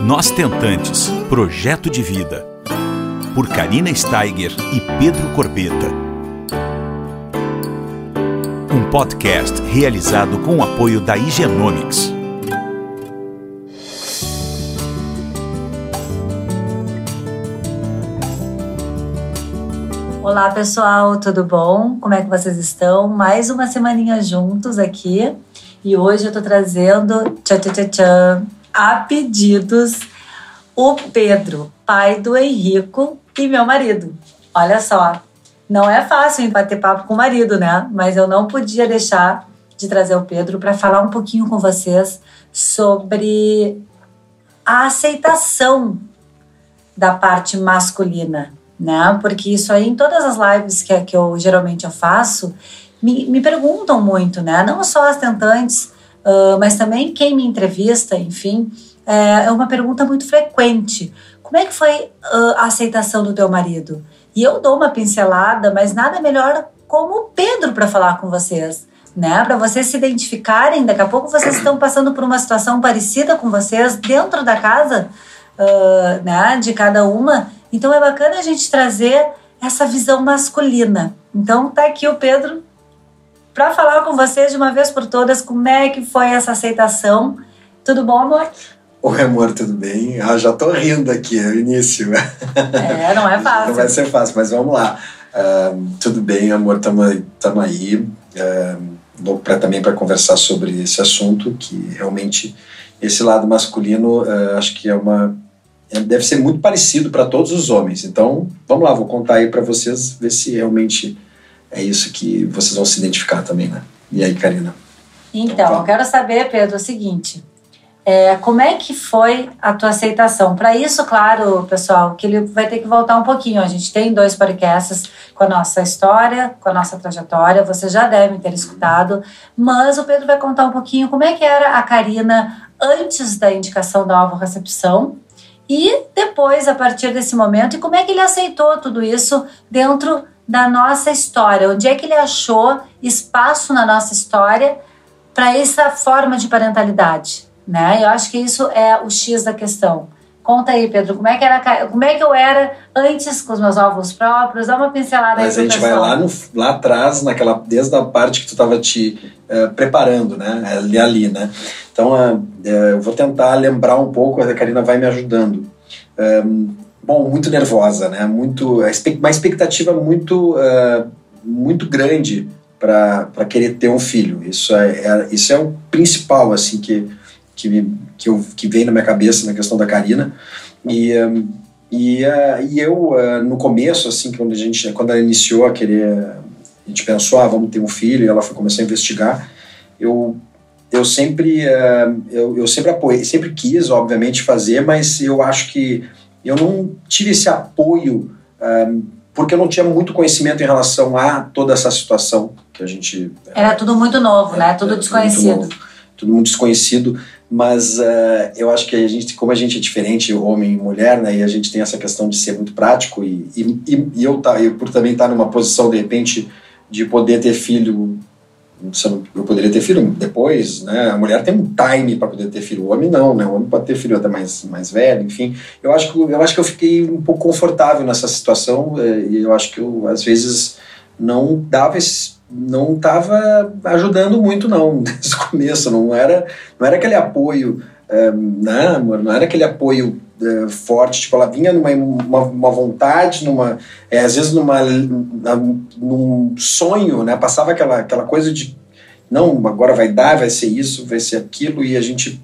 Nós Tentantes Projeto de Vida. Por Karina Steiger e Pedro Corbeta. Um podcast realizado com o apoio da Higienomics. Olá pessoal, tudo bom? Como é que vocês estão? Mais uma semaninha juntos aqui e hoje eu tô trazendo tchan, tchan, tchan, tchan, a pedidos o Pedro, pai do Henrico e meu marido. Olha só, não é fácil bater papo com o marido, né? Mas eu não podia deixar de trazer o Pedro para falar um pouquinho com vocês sobre a aceitação da parte masculina, né? Porque isso aí em todas as lives que, que eu geralmente eu faço me, me perguntam muito, né? Não só as tentantes, uh, mas também quem me entrevista, enfim, é, é uma pergunta muito frequente. Como é que foi uh, a aceitação do teu marido? E eu dou uma pincelada, mas nada melhor como o Pedro para falar com vocês, né? Para vocês se identificarem. Daqui a pouco vocês estão passando por uma situação parecida com vocês dentro da casa, uh, né? De cada uma. Então é bacana a gente trazer essa visão masculina. Então tá aqui o Pedro para falar com vocês de uma vez por todas como é que foi essa aceitação. Tudo bom, amor? Oi, amor, tudo bem? Ah, já tô rindo aqui, é o início. É, não é fácil. não vai ser fácil, mas vamos lá. Uh, tudo bem, amor, tamo, tamo aí. Uh, pra, também para conversar sobre esse assunto, que realmente esse lado masculino, uh, acho que é uma é, deve ser muito parecido para todos os homens. Então, vamos lá, vou contar aí para vocês, ver se realmente é isso que vocês vão se identificar também, né? E aí, Karina? Então, então eu quero saber, Pedro, o seguinte: é, como é que foi a tua aceitação? Para isso, claro, pessoal, que ele vai ter que voltar um pouquinho. A gente tem dois podcasts com a nossa história, com a nossa trajetória, vocês já devem ter escutado, mas o Pedro vai contar um pouquinho como é que era a Karina antes da indicação da alvo recepção e depois, a partir desse momento, e como é que ele aceitou tudo isso dentro da nossa história? Onde é que ele achou espaço na nossa história para essa forma de parentalidade? Né? Eu acho que isso é o X da questão. Conta aí, Pedro, como é que, era, como é que eu era antes com os meus ovos próprios? Dá uma pincelada Mas aí Mas a gente vai lá, no, lá atrás, naquela, desde a parte que tu estava te uh, preparando, né? Ali, ali né? Então, uh, uh, eu vou tentar lembrar um pouco, a Karina vai me ajudando. Bom, muito nervosa, né? Muito, uma expectativa muito, muito grande para querer ter um filho. Isso é, é, isso é o principal, assim, que que, que, eu, que veio na minha cabeça na questão da Karina. E, um, e, uh, e eu, uh, no começo, assim, quando, a gente, quando ela iniciou a querer, a gente pensou, ah, vamos ter um filho, e ela foi começar a investigar, eu, eu sempre, uh, eu, eu sempre apoiei, sempre quis, obviamente, fazer, mas eu acho que eu não tive esse apoio porque eu não tinha muito conhecimento em relação a toda essa situação que a gente... Era tudo muito novo, né? Tudo desconhecido. Tudo, tudo muito desconhecido mas uh, eu acho que a gente, como a gente é diferente, homem e mulher, né, e a gente tem essa questão de ser muito prático, e, e, e eu, tá, eu por também estar numa posição, de repente, de poder ter filho, eu poderia ter filho depois, né, a mulher tem um time para poder ter filho, o homem não, né, o homem pode ter filho até mais, mais velho, enfim, eu acho, que, eu acho que eu fiquei um pouco confortável nessa situação, eh, e eu acho que eu, às vezes, não dava esse não estava ajudando muito não desde o começo. Não era não era aquele apoio é, né, amor? não era aquele apoio é, forte tipo ela vinha numa uma, uma vontade numa é, às vezes numa num sonho né? Passava aquela aquela coisa de não agora vai dar vai ser isso vai ser aquilo e a gente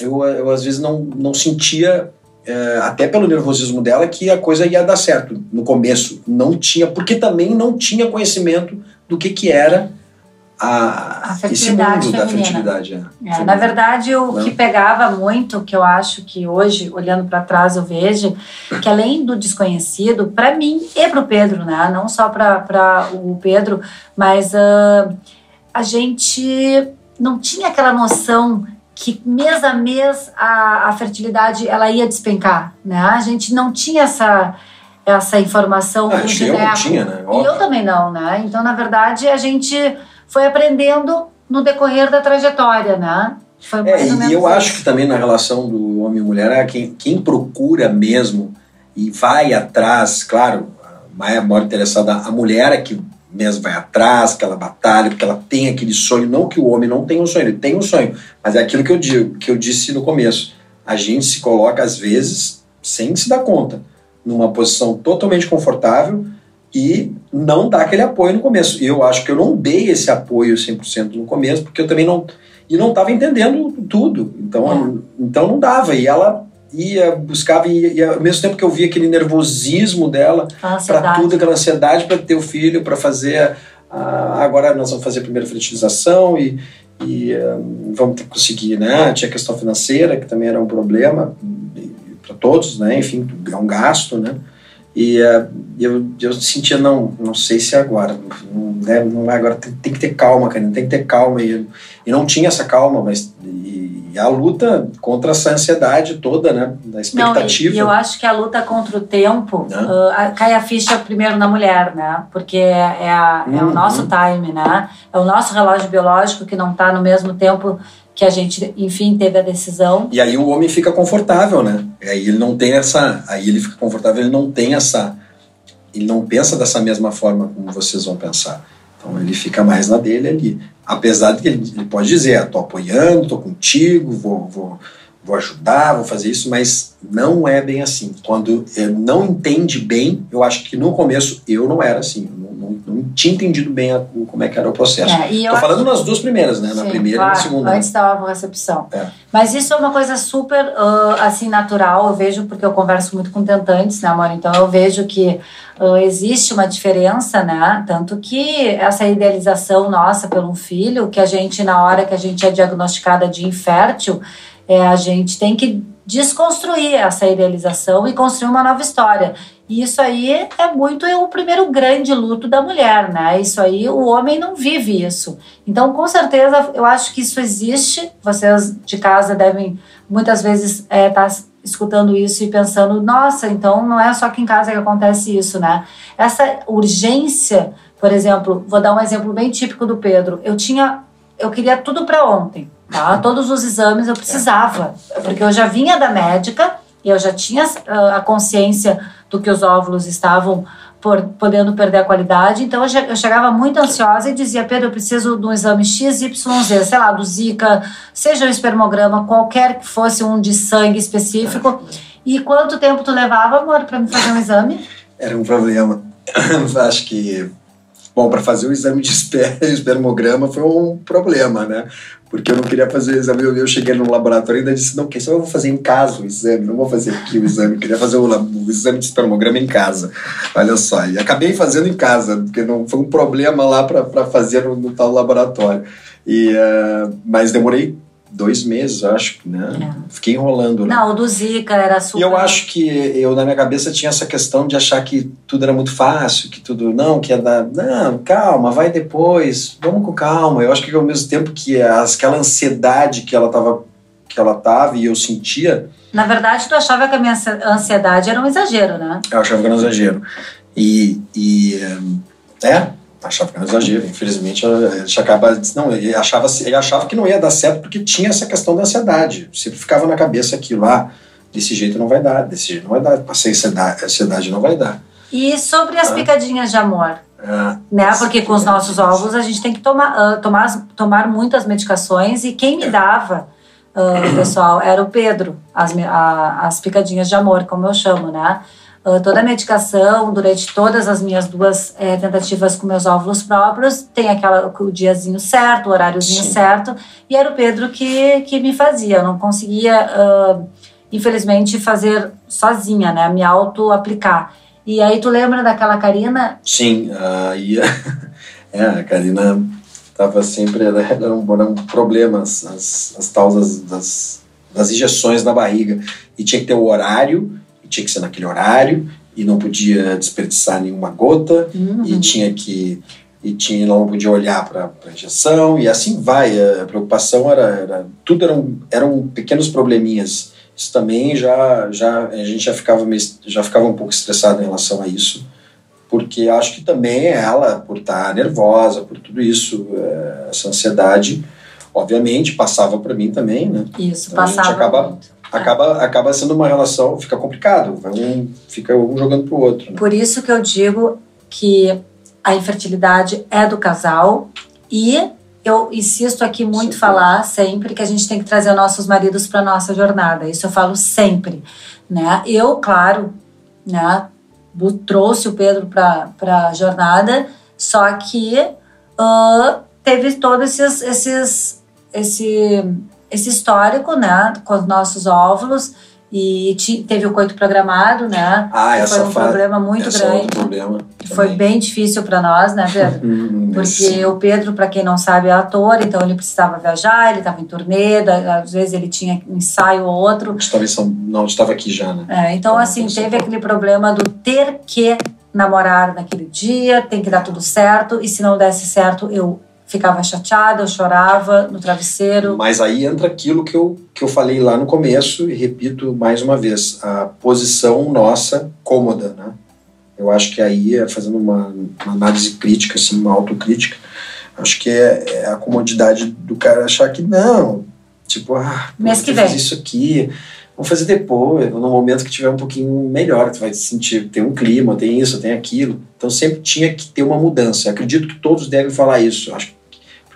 eu, eu às vezes não não sentia é, até pelo nervosismo dela que a coisa ia dar certo no começo. Não tinha porque também não tinha conhecimento do que, que era a, a esse mundo da fertilidade. É. É, na verdade, o Não. que pegava muito, que eu acho que hoje, olhando para trás, eu vejo, que além do desconhecido, para mim e para o Pedro, né? não só para o Pedro, mas uh, a gente não tinha aquela noção que mês a mês a, a fertilidade ela ia despencar, né? A gente não tinha essa essa informação ah, eu não tinha, né? Óbvio. E eu também não, né? Então, na verdade, a gente foi aprendendo no decorrer da trajetória, né? Foi mais É, ou e menos eu isso. acho que também na relação do homem e mulher, é quem, quem procura mesmo e vai atrás, claro, a maior, maior interessada, a mulher é que mesmo vai atrás, que ela batalha, porque ela tem aquele sonho, não que o homem não tenha um sonho, ele tem um sonho, mas é aquilo que eu digo, que eu disse no começo. A gente se coloca às vezes sem se dar conta, numa posição totalmente confortável e não dá aquele apoio no começo. E eu acho que eu não dei esse apoio 100% no começo, porque eu também não e não estava entendendo tudo. Então, então não dava. E ela ia, buscava, e, e ao mesmo tempo que eu via aquele nervosismo dela para tudo, aquela ansiedade para ter o filho, para fazer. a- agora nós vamos fazer a primeira fertilização e, e hum, vamos ter que conseguir, né? Tinha a questão financeira, que também era um problema para todos, né? Enfim, é um gasto, né? E eh, eu, eu sentia, não, não sei se é agora, não, né, não é agora, tem, tem que ter calma, cara, tem que ter calma. E, e não tinha essa calma, mas e, e a luta contra essa ansiedade toda, né, da Não, expectativa. e, e eu acho que a luta contra o tempo a- cai a ficha primeiro na mulher, né? Porque é, é a- é Uhum. o nosso time, né? É o nosso relógio biológico que não está no mesmo tempo que a gente, enfim, teve a decisão. E aí o homem fica confortável, né? Aí ele não tem essa. Aí ele fica confortável, ele não tem essa. Ele não pensa dessa mesma forma como vocês vão pensar. Então ele fica mais na dele ali. Apesar de que ele, ele pode dizer, ah, tô apoiando, tô contigo, vou, vou, vou ajudar, vou fazer isso, mas não é bem assim. Quando não entende bem, eu acho que no começo eu não era assim. Eu não, não, não tinha entendido bem a- como é que era o processo. É, e Tô falando nas duas primeiras, né? Na Sim, primeira e claro, na segunda. Antes da recepção. É. Mas isso é uma coisa super, ah, assim, natural. Eu vejo, porque eu converso muito com tentantes, né, amor? Então, eu vejo que ah, existe uma diferença, né? Tanto que essa idealização nossa pelo um filho, que a gente, na hora que a gente é diagnosticada de infértil, é, a gente tem que desconstruir essa idealização e construir uma nova história. E isso aí é muito o primeiro grande luto da mulher, né? Isso aí, o homem não vive isso. Então, com certeza, eu acho que isso existe. Vocês de casa devem muitas vezes estar escutando isso e pensando: nossa, então não é só aqui em casa que acontece isso, né? Essa urgência, por exemplo, vou dar um exemplo bem típico do Pedro. Eu tinha, eu queria tudo para ontem, tá? Todos os exames eu precisava, porque eu já vinha da médica e eu já tinha ah, a consciência do que os óvulos estavam por, podendo perder a qualidade. Então eu, che- eu chegava muito ansiosa e dizia: Pedro, eu preciso de um exame XYZ, sei lá, do Zika, seja o espermograma, qualquer que fosse um de sangue específico. E quanto tempo tu levava, amor, para me fazer um exame? Era um problema. Acho que, bom, para fazer o exame de esper- espermograma foi um problema, né? Porque eu não queria fazer o exame. Eu, cheguei no laboratório e ainda disse: não, que só eu vou fazer em casa o exame, não vou fazer aqui o exame. Eu queria fazer o, o exame de espermograma em casa. Olha só. E acabei fazendo em casa, porque não foi um problema lá para fazer no, no tal laboratório. E, eh, mas demorei dois meses, acho, né? Fiquei enrolando lá. Não, o do Zika era super. E eu acho que eu, na minha cabeça, tinha essa questão de achar que tudo era muito fácil, que tudo, não, que ia dar, não, calma, vai depois, vamos com calma. Eu acho que ao mesmo tempo que aquela ansiedade que ela tava, que ela tava e eu sentia, Na verdade, tu achava que a minha ansi- ansiedade era um exagero, né? eu achava que era um exagero. E, e é, achava que era um exagero. Infelizmente, a gente acaba, não, ele achava, ele achava que não ia dar certo porque tinha essa questão da ansiedade. Sempre ficava na cabeça aquilo, ah, desse jeito não vai dar, desse jeito não vai dar, passei ansiedade, ansiedade não vai dar. E sobre as Ah. picadinhas de amor? Ah, né? Porque com os nossos ovos a gente tem que tomar, ah, tomar, tomar muitas medicações e quem me dava, ah, pessoal, era o Pedro, as, a- as picadinhas de amor, como eu chamo, né? Ah, toda a medicação, durante todas as minhas duas eh, tentativas com meus óvulos próprios, tem aquela, o diazinho certo, o horáriozinho Sim. certo, e era o Pedro que, que me fazia. Eu não conseguia, ah, infelizmente, fazer sozinha, né? Me auto-aplicar. E aí, tu lembra daquela Karina sim, aí é, a Karina tava sempre, era, era um, era um problema, as, as, as tal das, das, injeções na barriga. E tinha que ter o horário, tinha que ser naquele horário, e não podia desperdiçar nenhuma gota, Uhum. e tinha que e tinha não podia olhar para a injeção e assim vai a preocupação era, era tudo eram eram pequenos probleminhas isso também já já a gente já ficava meio, já ficava um pouco estressado em relação a isso porque acho que também ela por estar nervosa por tudo isso eh, essa ansiedade obviamente, passava para mim também, né? Isso, Então, a gente passava acaba- muito. Acaba, acaba sendo uma relação, fica complicado, um, fica um jogando pro outro. Né? Por isso que eu digo que a infertilidade é do casal e eu insisto aqui muito Sim. falar sempre que a gente tem que trazer nossos maridos para nossa jornada. Isso eu falo sempre, né? Eu, claro, né, trouxe o Pedro para a jornada, só que ah, teve todos esses, esses esse esse histórico, né, com os nossos óvulos e ti- teve o coito programado, né? Ah, que essa foi um problema muito é grande. outro problema. Foi bem difícil para nós, né, Pedro? Hum, Porque o Pedro, para quem não sabe, é ator, então ele precisava viajar, ele estava em turnê, às vezes ele tinha um ensaio ou outro. Estava em São- Não, estava aqui já, né? É, então, assim, teve aquele problema do ter que namorar naquele dia, tem que dar tudo certo, e se não desse certo, eu ficava chateada, eu chorava no travesseiro. Mas aí entra aquilo que eu, que eu falei lá no começo e repito mais uma vez: a posição nossa cômoda, né? Eu acho que aí, fazendo uma, uma análise crítica, assim, uma autocrítica, acho que é, é a comodidade do cara achar que não, tipo, ah, Mês que vem. isso aqui, vamos fazer depois, no momento que tiver um pouquinho melhor, tu vai sentir, tem um clima, tem isso, tem aquilo. Então sempre tinha que ter uma mudança. Acredito que todos devem falar isso. Acho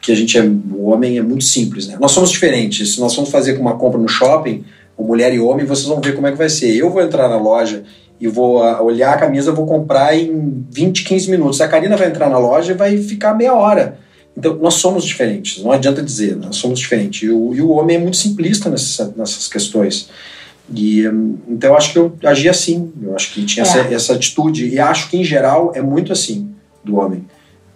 porque a gente é o homem é muito simples, né? Nós somos diferentes. Se nós formos fazer uma compra no shopping, mulher e homem, vocês vão ver como é que vai ser. Eu vou entrar na loja e vou ah, olhar a camisa, vou comprar em 20, 15 minutos. A Karina vai entrar na loja e vai ficar meia hora. Então, nós somos diferentes, não adianta dizer, nós somos diferentes. E o, e o homem é muito simplista nessa, nessas questões. E, hum, então, eu acho que eu agi assim, eu acho que tinha É. essa, essa atitude, e acho que, em geral, é muito assim do homem.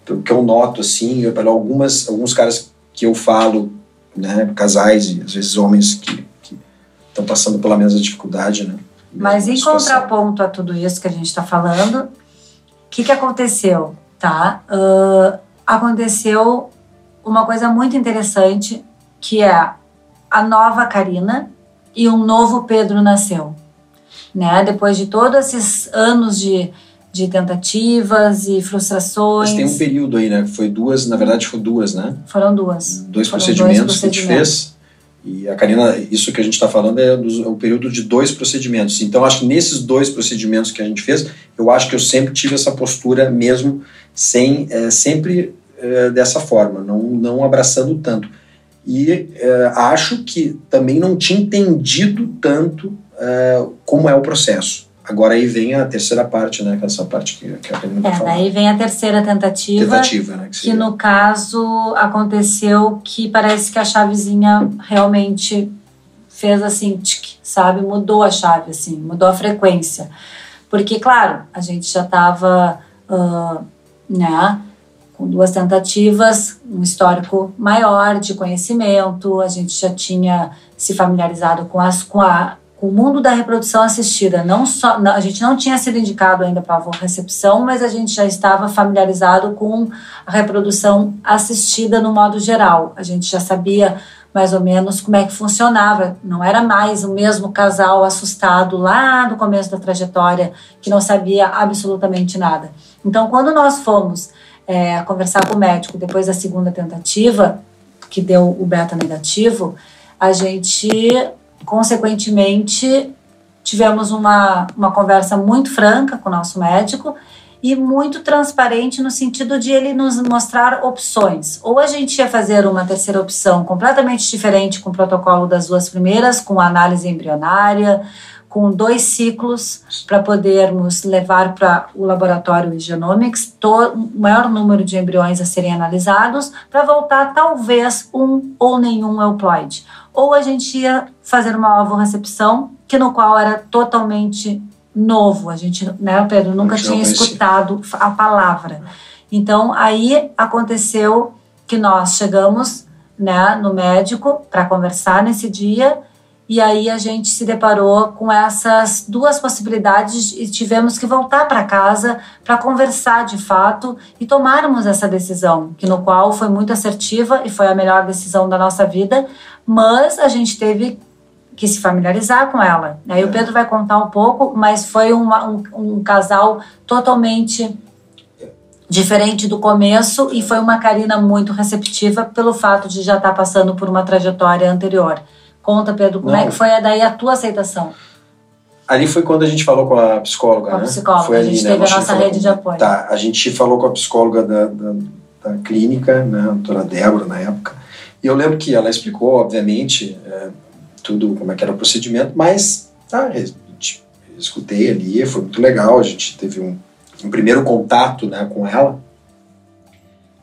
Então, O que eu noto, assim, eu, algumas, alguns caras que eu falo, né, casais e às vezes homens que estão passando pela mesma dificuldade, né? Mas em contraponto a tudo isso que a gente está falando, o que, que aconteceu? Tá? Ah, aconteceu uma coisa muito interessante, que é a nova Karina e um novo Pedro nasceu. Né? Depois de todos esses anos de, de tentativas e frustrações, Mas tem um período aí, né? Foi duas, na verdade, foi duas, né? foram duas. Dois Foram procedimentos dois que a gente fez. E a Karina, isso que a gente está falando é dos- o período de dois procedimentos. Então, acho que nesses dois procedimentos que a gente fez, eu acho que eu sempre tive essa postura mesmo, sem é, sempre é, dessa forma, não, não abraçando tanto. E é, acho que também não tinha entendido tanto é, como é o processo. Agora aí vem a terceira parte, né? Que é essa parte que, que a Karina É, falar. daí vem a terceira tentativa. Tentativa, né? que seria. no caso aconteceu que parece que a chavezinha realmente fez assim, sabe? Mudou a chave, assim, mudou a frequência. Porque, claro, a gente já estava, né, com duas tentativas, um histórico maior de conhecimento, a gente já tinha se familiarizado com, as, com, a, o mundo da reprodução assistida. Não só, a gente não tinha sido indicado ainda para a recepção, mas a gente já estava familiarizado com a reprodução assistida no modo geral. A gente já sabia mais ou menos como é que funcionava. Não era mais o mesmo casal assustado lá no começo da trajetória que não sabia absolutamente nada. Então, quando nós fomos é, conversar com o médico depois da segunda tentativa, que deu o beta negativo, a gente, consequentemente, tivemos uma, uma conversa muito franca com o nosso médico e muito transparente no sentido de ele nos mostrar opções. Ou a gente ia fazer uma terceira opção completamente diferente com o protocolo das duas primeiras, com análise embrionária, com dois ciclos para podermos levar para o laboratório Genomics o maior número de embriões a serem analisados para voltar talvez um ou nenhum euploide. Ou a gente ia fazer uma ovo-recepção, que no qual era totalmente novo. A gente, né, Pedro, nunca não tinha escutado a palavra. Então, aí aconteceu que nós chegamos né, no médico para conversar nesse dia e aí a gente se deparou com essas duas possibilidades e tivemos que voltar para casa para conversar de fato e tomarmos essa decisão, que no qual foi muito assertiva e foi a melhor decisão da nossa vida, mas a gente teve que se familiarizar com ela. Aí o Pedro vai contar um pouco, mas foi uma- um, um casal totalmente diferente do começo e foi uma Karina muito receptiva pelo fato de já estar tá passando por uma trajetória anterior. Conta, Pedro, como é Não. é que foi daí a tua aceitação? Ali foi quando a gente falou com a psicóloga, com a né? psicóloga, foi a gente né? teve a nossa rede de apoio. Tá, a gente falou com a psicóloga da, da, da clínica, né, a doutora Débora, na época, e eu lembro que ela explicou, obviamente, é, tudo como é que era o procedimento, mas tá, escutei ali, foi muito legal, a gente teve um, um primeiro contato né, com ela,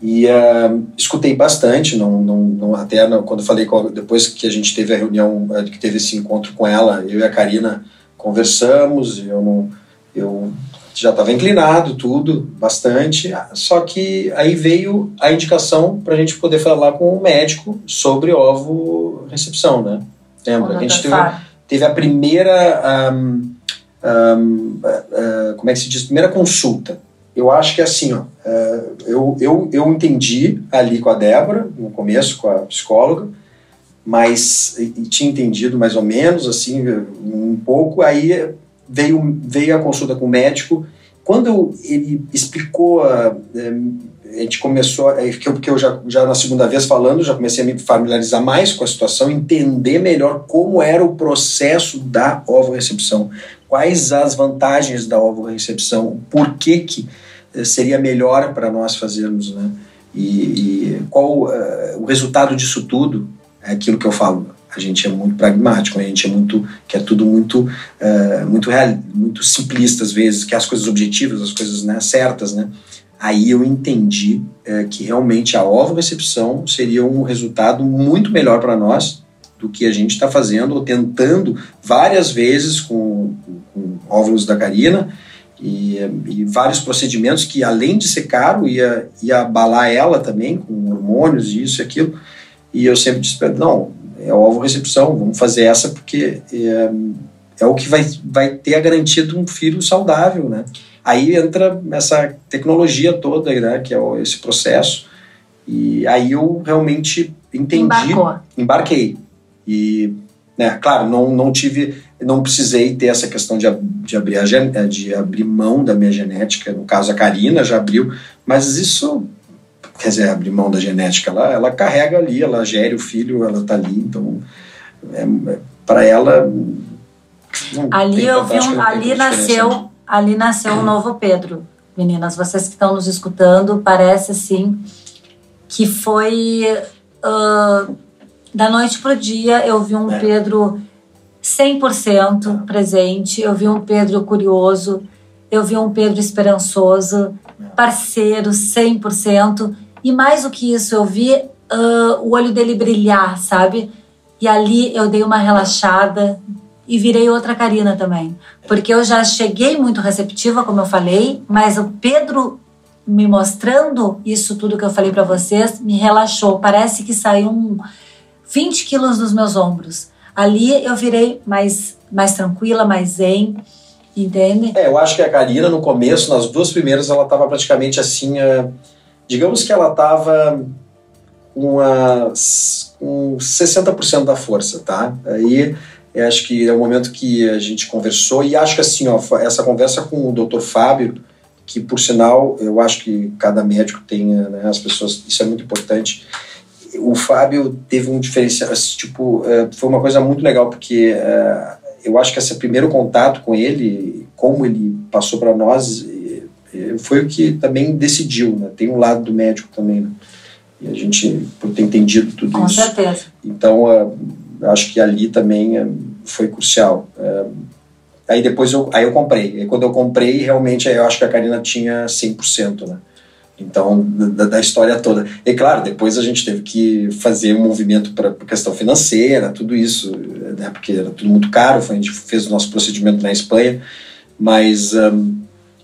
e uh, escutei bastante, não, não, não até não, quando falei com, depois que a gente teve a reunião, eh, que teve esse encontro com ela, eu e a Karina conversamos, eu não, eu já estava inclinado tudo bastante, só que aí veio a indicação para a gente poder falar com o médico sobre ovo recepção, né? Lembra? A gente teve, teve a primeira um, um, uh, como é que se diz? Primeira consulta eu acho que é assim, ó, é, eu, eu, eu entendi ali com a Débora, no começo, com a psicóloga, mas e, tinha entendido mais ou menos, assim, um pouco, aí veio, veio a consulta com o médico, quando ele explicou, a, é, a gente começou, que eu, porque eu já, já na segunda vez falando, já comecei a me familiarizar mais com a situação, entender melhor como era o processo da ovo-recepção, quais as vantagens da ovo-recepção, por que que seria melhor para nós fazermos, né? E, e qual uh, o resultado disso tudo? É aquilo que eu falo. A gente é muito pragmático, a gente é muito quer tudo muito uh, muito real, muito simplista às vezes, quer as coisas objetivas, as coisas né, certas, né? Aí eu entendi uh, que realmente a ovo-recepção seria um resultado muito melhor para nós do que a gente está fazendo ou tentando várias vezes com, com óvulos da Karina e, e, vários procedimentos que, além de ser caro, ia, ia abalar ela também, com hormônios e isso e aquilo. E eu sempre disse, não, é ovo recepção, vamos fazer essa porque é, é o que vai, vai ter a garantia de um filho saudável, né? Aí entra essa tecnologia toda, né, que é esse processo. E aí eu realmente entendi, Embarcou. embarquei. E, né, claro, não, não tive não precisei ter essa questão de, de, abrir a, eh, de abrir mão da minha genética. No caso, a Karina já abriu, mas isso, quer dizer, abrir mão da genética, ela, ela carrega ali, ela gere o filho, ela está ali, então, é, é para ela. ali eu vi um, ali nasceu, ali nasceu um novo Pedro. Meninas, vocês que estão nos escutando, parece assim que foi uh, da noite pro dia eu vi um é. Pedro 100% presente. Eu vi um Pedro curioso, eu vi um Pedro esperançoso, parceiro 100%. E mais do que isso, eu vi uh, o olho dele brilhar, sabe? E ali eu dei uma relaxada e virei outra Karina também. Porque eu já cheguei muito receptiva, como eu falei, mas o Pedro me mostrando isso tudo que eu falei para vocês me relaxou. Parece que saiu um 20 quilos dos meus ombros. Ali eu virei mais, mais tranquila, mais zen, entende? É, eu acho que a Karina, no começo, nas duas primeiras, ela estava praticamente assim. Digamos que ela estava com, com 60% da força, tá? Aí acho que é o momento que a gente conversou e acho que assim, ó, essa conversa com o Dr. Fábio, que por sinal, eu acho que cada médico tem, né, as pessoas, isso é muito importante o Fábio teve um diferencial, tipo, é, foi uma coisa muito legal, porque é, eu acho que esse primeiro contato com ele, como ele passou para nós, foi o que também decidiu, né? Tem um lado do médico também, né? E a gente, por ter entendido tudo com isso. Com certeza. Então, acho que ali também foi crucial. Aí depois eu, aí eu comprei. E quando eu comprei, realmente, eu acho que a Karina tinha 100%, né? Então, da, da, história toda. E claro, depois a gente teve que fazer um movimento para questão financeira, tudo isso, né, porque era tudo muito caro. A gente fez o nosso procedimento na Espanha, mas, um,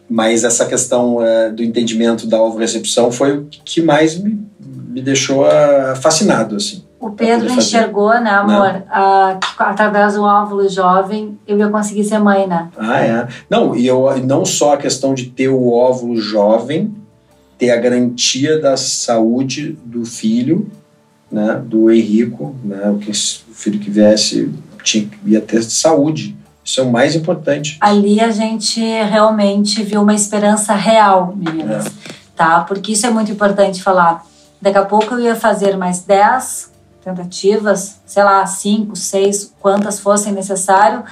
mas essa questão uh, do entendimento da ovo-recepção foi o que mais me, me deixou uh, fascinado. Assim, o Pedro enxergou, né, amor? Uh, através do óvulo jovem, eu ia conseguir ser mãe, né? Ah, é. Não, e eu, não só a questão de ter o óvulo jovem, ter a garantia da saúde do filho, né, do Henrico, né, o, filho que viesse tinha, ia ter saúde. Isso é o mais importante. Ali a gente realmente viu uma esperança real, meninas. É. tá? Porque isso é muito importante falar. Daqui a pouco eu ia fazer mais 10 tentativas, sei lá, 5, 6, quantas fossem necessário,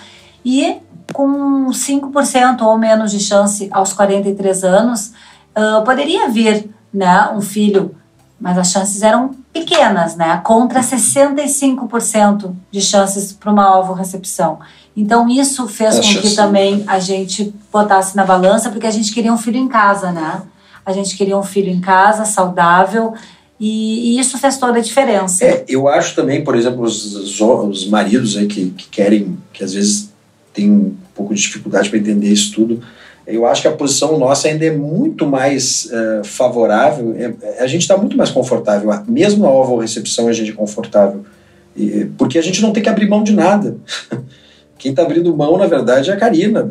e com 5% ou menos de chance aos 43 anos, uh, poderia vir né, um filho, mas as chances eram pequenas, né? Contra 65% de chances para uma alvo-recepção. Então, isso fez com que também a gente botasse na balança, porque a gente queria um filho em casa, né? A gente queria um filho em casa, saudável, e, e isso fez toda a diferença. É, eu acho também, por exemplo, os, os maridos aí que, que querem, que às vezes têm um pouco de dificuldade para entender isso tudo, eu acho que a posição nossa ainda é muito mais uh, favorável, é, a gente está muito mais confortável, mesmo na ovo recepção a gente é confortável, e, porque a gente não tem que abrir mão de nada. Quem está abrindo mão, na verdade, é a Karina,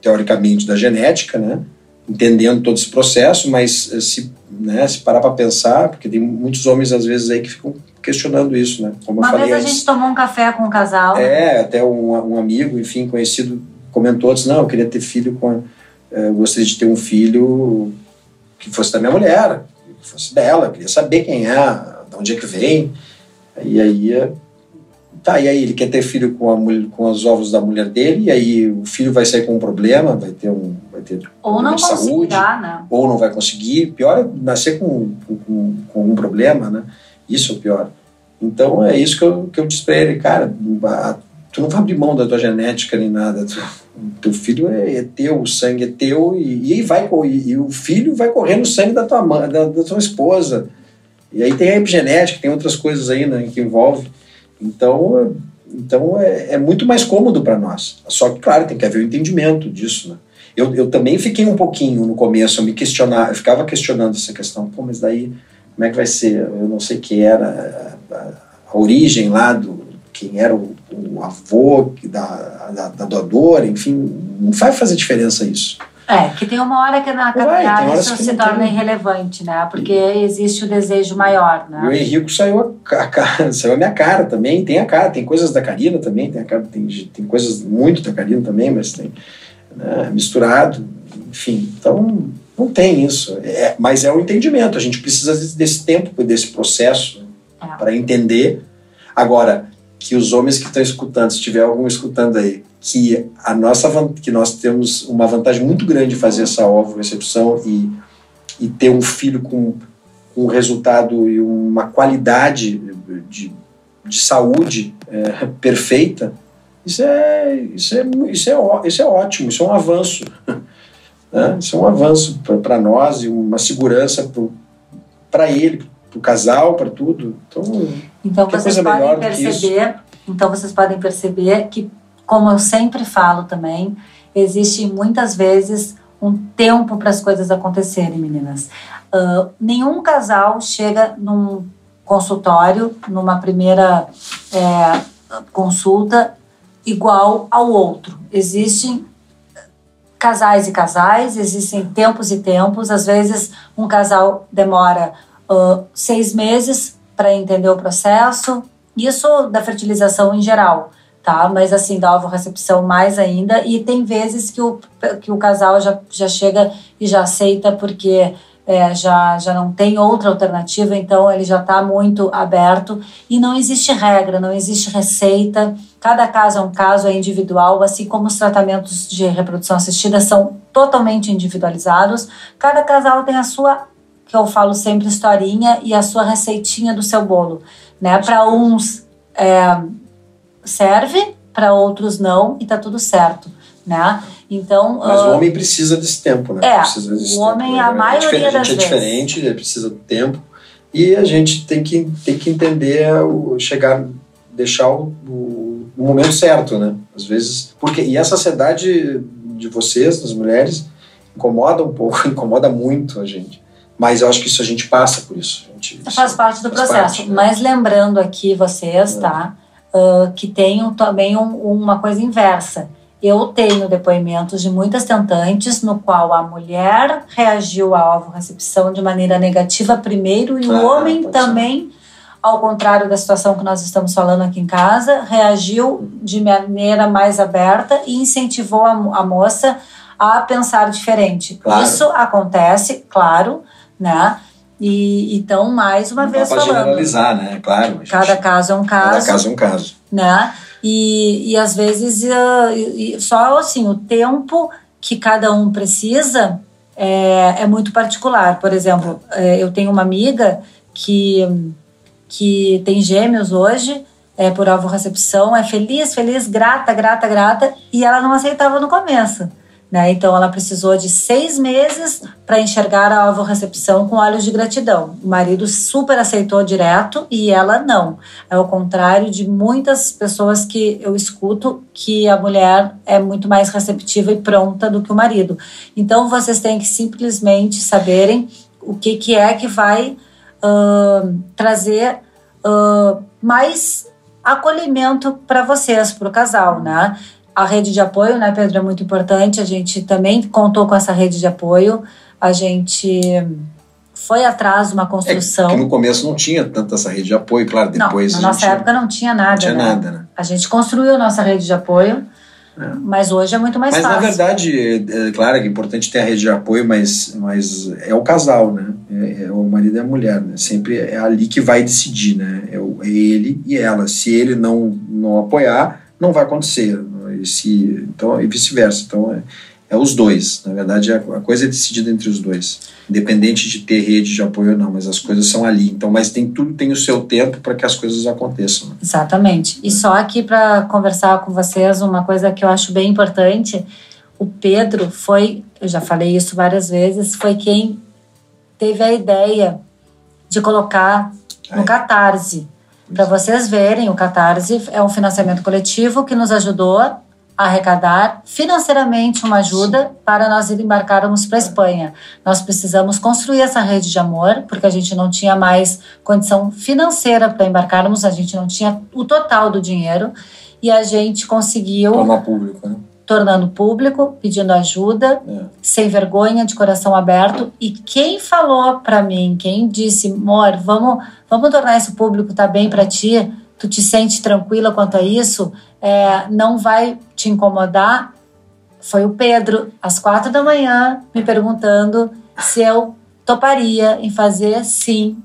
teoricamente, da genética, né? entendendo todo esse processo, mas eh, se, né, se parar para pensar, porque tem muitos homens às vezes aí que ficam questionando isso, né? Como Uma eu falei vez a antes, gente tomou um café com um casal. É, até um, um amigo, enfim, conhecido, comentou antes, não, eu queria ter filho com... A, eu gostaria de ter um filho que fosse da minha mulher, que fosse dela, eu queria saber quem é, de onde é que vem. E aí Tá, e aí ele quer ter filho com, a, com os ovos da mulher dele, e aí o filho vai sair com um problema, vai ter um. Vai ter ou não saúde, né? Ou não vai conseguir. Pior é nascer com, com, com um problema, né? Isso é o pior. Então é isso que eu, que eu disse pra ele, cara, tu não vai abrir mão da tua genética nem nada. Tu, teu filho é, é, teu, o sangue é teu, e, e, vai, e, e o filho vai correr no sangue da tua mãe, da, da tua esposa. E aí tem a epigenética, tem outras coisas aí né, que envolve. Então, então é, é muito mais cômodo para nós. Só que, claro, tem que haver o um entendimento disso. Né? Eu, eu também fiquei um pouquinho no começo, eu me questionar, eu ficava questionando essa questão. Pô, mas daí como é que vai ser? Eu não sei que era a, a, a origem lá do quem era o, o avô da, da, da doadora, enfim, não vai fazer diferença isso. É, que tem uma hora que na caminhada isso se torna tem... irrelevante, né? Porque existe o desejo maior, né? E o Henrique saiu a, cara, saiu a minha cara também, tem a cara, tem coisas da Karina também, tem, a cara, tem, tem coisas muito da Karina também, mas tem né, misturado, enfim, então não tem isso. É, mas é o entendimento, a gente precisa desse tempo, desse processo é. para entender. Agora, que os homens que estão escutando, se tiver algum escutando aí, que a nossa que nós temos uma vantagem muito grande de fazer essa ovo recepção e, e ter um filho com, com um resultado e uma qualidade de, de saúde é, perfeita isso é isso é isso é isso é ótimo isso é um avanço né? isso é um avanço para nós e uma segurança para ele para o casal para tudo então então vocês podem perceber então vocês podem perceber que como eu sempre falo também, existe muitas vezes um tempo para as coisas acontecerem, meninas. Uh, nenhum casal chega num consultório, numa primeira é, consulta, igual ao outro. Existem casais e casais, existem tempos e tempos. Às vezes, um casal demora uh, seis meses para entender o processo. Isso da fertilização em geral tá? Mas assim, da recepção mais ainda. E tem vezes que o, que o casal já, já chega e já aceita porque é, já, já não tem outra alternativa, então ele já está muito aberto. E não existe regra, não existe receita. Cada caso é um caso, é individual, assim como os tratamentos de reprodução assistida são totalmente individualizados. Cada casal tem a sua, que eu falo sempre, historinha e a sua receitinha do seu bolo. Né? Para uns. É, serve, para outros não, e tá tudo certo, né? Então, mas uh, o homem precisa desse tempo, né? É, precisa desse o homem tempo. a maioria é das vezes. A gente é diferente, ele precisa do tempo e a gente tem que tem que entender o chegar, deixar o, o, o momento certo, né? Às vezes, porque e essa ansiedade de vocês, das mulheres, incomoda um pouco, incomoda muito a gente. Mas eu acho que isso a gente passa por isso. Gente, faz parte do processo. Parte, né? Mas lembrando aqui vocês, é. tá? uh, que tenham também um, uma coisa inversa. Eu tenho depoimentos de muitas tentantes no qual a mulher reagiu à ovo-recepção de maneira negativa primeiro e ah, o homem também, ser. ao contrário da situação que nós estamos falando aqui em casa, reagiu de maneira mais aberta e incentivou a, a moça a pensar diferente. Claro. Isso acontece, claro, né? E então, mais uma Não vez falando. generalizar, né? Claro. gente- Cada caso é um cada caso, caso é um caso. né? E, e às vezes e só assim, o tempo que cada um precisa é, é muito particular. Por exemplo, eh, eu tenho uma amiga que, que tem gêmeos hoje, é, por recepção, é feliz, feliz, grata, grata, grata, e ela não aceitava no começo. Né? Então ela precisou de seis meses para enxergar a recepção com olhos de gratidão. O marido super aceitou direto e ela não. É o contrário de muitas pessoas que eu escuto que a mulher é muito mais receptiva e pronta do que o marido. Então vocês têm que simplesmente saberem o que, que é que vai uh, trazer uh, mais acolhimento para vocês, para o casal, né? A rede de apoio, né, Pedro, é muito importante. A gente também contou com essa rede de apoio. A gente foi atrás de uma construção. É, que no começo não tinha tanta essa rede de apoio, claro, depois não, na nossa gente época não tinha nada. não tinha né? nada, né? A gente construiu a nossa rede de apoio, É. mas hoje é muito mais Mas fácil. na verdade, é, é claro que é importante ter a rede de apoio, mas, mas é o casal, né? É, é o marido e a mulher, né? Sempre é ali que vai decidir, né? É, o- é ele e ela. Se ele não, não apoiar, não vai acontecer. Se, então, e vice-versa. Então é, é os dois. Na verdade, a, a coisa é decidida entre os dois. Independente de ter rede de apoio ou não, mas as coisas são ali. Então, mas tem tudo tem o seu tempo para que as coisas aconteçam. né? Exatamente. E só aqui para conversar com vocês, uma coisa que eu acho bem importante: o Pedro foi, eu já falei isso várias vezes, foi quem teve a ideia de colocar no. Catarse. Para vocês verem, o Catarse é um financiamento coletivo que nos ajudou arrecadar financeiramente uma ajuda para nós embarcarmos para a Espanha. Nós precisamos construir essa rede de amor, porque a gente não tinha mais condição financeira para embarcarmos, a gente não tinha o total do dinheiro e a gente conseguiu, Tornar público, né? tornando público, pedindo ajuda, É. sem vergonha, de coração aberto. E quem falou para mim, quem disse, amor, vamos, vamos tornar isso público, tá bem para ti? Tu te sente tranquila quanto a isso? É, não vai te incomodar? Foi o Pedro, às quatro da manhã, me perguntando se eu toparia em fazer, sim,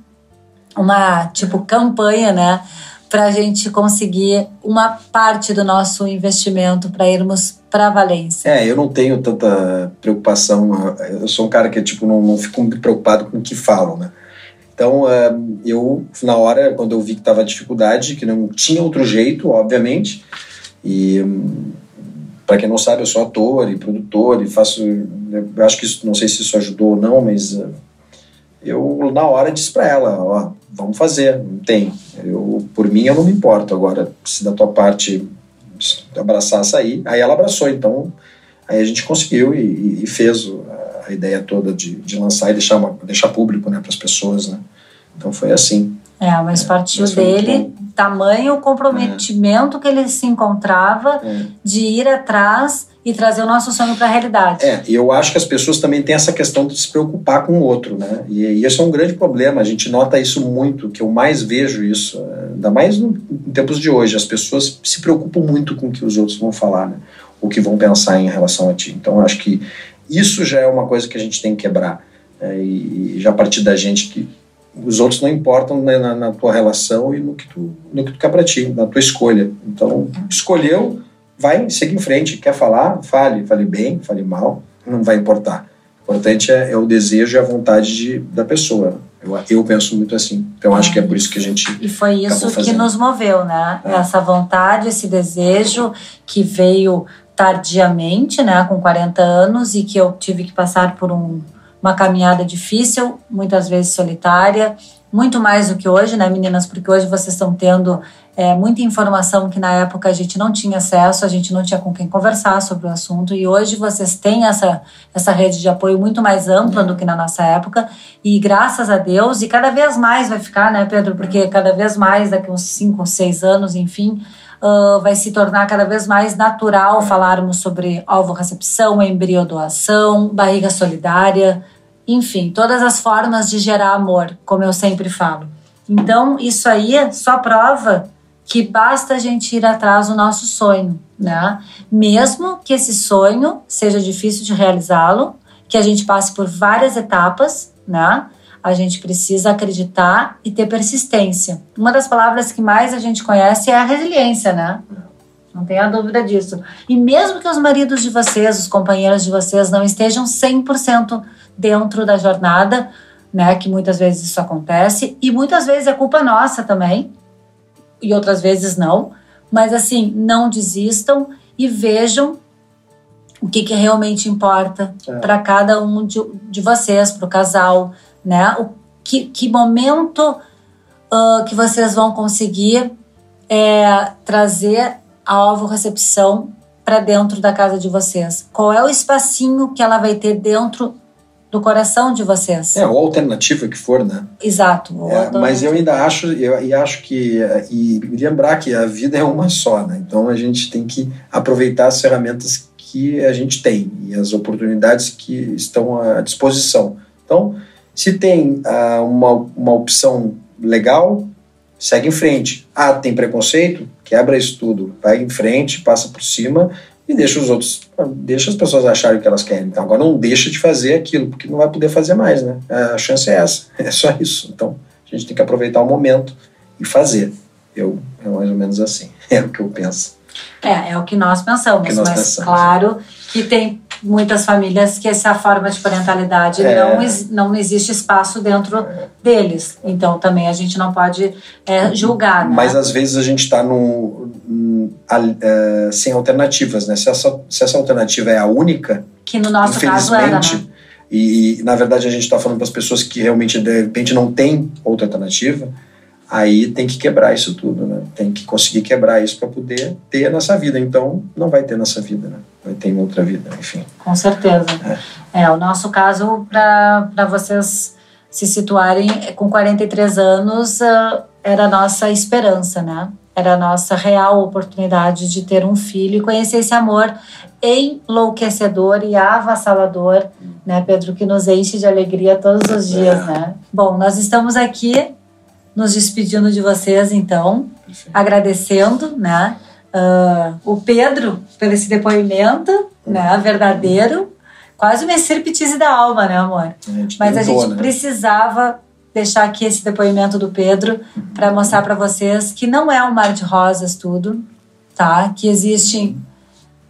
uma, tipo, campanha, né? Para a gente conseguir uma parte do nosso investimento para irmos para Valência. É, eu não tenho tanta preocupação. Eu sou um cara que tipo não, não fico preocupado com o que falam, né? Então, eh, eu na hora quando eu vi que tava dificuldade, que não tinha outro jeito, obviamente. E para quem não sabe, eu sou ator e produtor e faço. Eu acho que isso, não sei se isso ajudou ou não, mas eh, eu na hora disse para ela, ó, vamos fazer, não tem. Eu por mim eu não me importo agora se da tua parte abraçar sair. Aí ela abraçou, então aí a gente conseguiu e- e fez o- a, ideia toda de, de lançar e deixar, uma, deixar público né, para as pessoas. Né? Então foi assim. É, mas partiu mas foi muito dele tamanho comprometimento que ele se encontrava É. de ir atrás e trazer o nosso sonho para a realidade. É, e eu acho que as pessoas também têm essa questão de se preocupar com o outro, né? E, e isso é um grande problema. A gente nota isso muito, que eu mais vejo isso, eh, ainda mais no, em tempos de hoje. As pessoas se preocupam muito com o que os outros vão falar, né? O que vão pensar em relação a ti. Então, eu acho que isso já é uma coisa que a gente tem que quebrar. né? e, e já partir da gente que os outros não importam né, na, na tua relação e no que tu, no que tu quer pra ti, na tua escolha. Então, escolheu, vai, segue em frente. Quer falar? Fale. Fale bem, fale mal, não vai importar. O importante é, é o desejo e a vontade de, da pessoa. Eu, eu penso muito assim. Então, acho que é por isso que a gente. E foi isso que nos moveu, né? É. Essa vontade, esse desejo que veio tardiamente, né, com 40 anos e que eu tive que passar por um, uma caminhada difícil, muitas vezes solitária, muito mais do que hoje, né, meninas? Porque hoje vocês estão tendo é, muita informação que na época a gente não tinha acesso, a gente não tinha com quem conversar sobre o assunto e hoje vocês têm essa, essa rede de apoio muito mais ampla do que na nossa época e graças a Deus, e cada vez mais vai ficar, né, Pedro? Porque cada vez mais, daqui uns 5 ou 6 anos, enfim, uh, vai se tornar cada vez mais natural falarmos sobre alvo-recepção, embriodoação, barriga solidária, enfim, todas as formas de gerar amor, como eu sempre falo. Então, isso aí só prova que basta a gente ir atrás do nosso sonho, né? Mesmo que esse sonho seja difícil de realizá-lo, que a gente passe por várias etapas, né? A gente precisa acreditar e ter persistência. Uma das palavras que mais a gente conhece é a resiliência, né? Não tenha dúvida disso. E mesmo que os maridos de vocês, os companheiros de vocês não estejam 100% dentro da jornada, né, que muitas vezes isso acontece e muitas vezes é culpa nossa também e outras vezes não, mas assim, não desistam e vejam o que, que realmente importa é. para cada um de, de vocês, para o casal, né? O que, que momento uh, que vocês vão conseguir é, trazer a alvo-recepção para dentro da casa de vocês? Qual é o espacinho que ela vai ter dentro do coração de vocês? É, ou alternativa que for, né? Exato. É, mas eu ainda acho, eu, eu acho que, e lembrar que a vida é uma só, né? Então a gente tem que aproveitar as ferramentas que a gente tem e as oportunidades que estão à disposição. Então, se tem uh, uma, uma opção legal, segue em frente. Ah, tem preconceito? Quebra isso tudo. Vai em frente, passa por cima e deixa os outros, deixa as pessoas acharem o que elas querem. Então, agora não deixa de fazer aquilo, porque não vai poder fazer mais, né? A chance é essa, é só isso. Então, a gente tem que aproveitar o momento e fazer. Eu, é mais ou menos assim, é o que eu penso. É, é o que nós pensamos, que nós mas pensamos. claro que tem muitas famílias que essa forma de parentalidade é. não, não existe espaço dentro é. deles. Então também a gente não pode é, julgar. Né? Mas às vezes a gente está uh, sem alternativas, né? Se essa, se essa alternativa é a única. Que no nosso caso era. Né? E, na verdade a gente está falando para as pessoas que realmente de repente não tem outra alternativa aí tem que quebrar isso tudo, né? Tem que conseguir quebrar isso para poder ter nessa vida. Então, não vai ter nessa vida, né? Vai ter em outra vida, enfim. Com certeza. É, é o nosso caso, para vocês se situarem, com 43 anos, uh, era a nossa esperança, né? Era a nossa real oportunidade de ter um filho e conhecer esse amor enlouquecedor e avassalador, né, Pedro, que nos enche de alegria todos os dias, é. né? Bom, nós estamos aqui nos despedindo de vocês, então, Perfeito. agradecendo, né? Uh, o Pedro pelo esse depoimento, né? Verdadeiro, quase uma serpitise da alma, né, amor? Mas tentou, a gente né? precisava deixar aqui esse depoimento do Pedro uhum. para mostrar para vocês que não é um mar de rosas tudo, tá? Que existem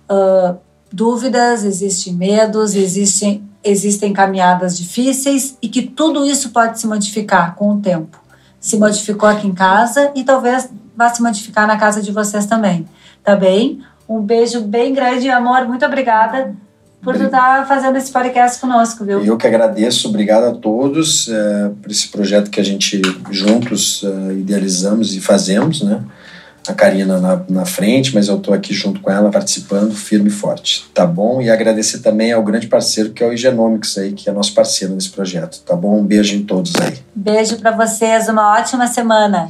uh, dúvidas, existem medos, existem existem caminhadas difíceis e que tudo isso pode se modificar com o tempo se modificou aqui em casa e talvez vá se modificar na casa de vocês também. Tá bem? Um beijo bem grande, amor. Muito obrigada por tu estar tá fazendo esse podcast conosco, viu? Eu que agradeço, obrigado a todos é, por esse projeto que a gente juntos é, idealizamos e fazemos, né? a Karina na, na frente, mas eu estou aqui junto com ela participando firme e forte, tá bom? E agradecer também ao grande parceiro que é o Igenomics aí, que é nosso parceiro nesse projeto, tá bom? Um beijo em todos aí. Beijo para vocês, uma ótima semana.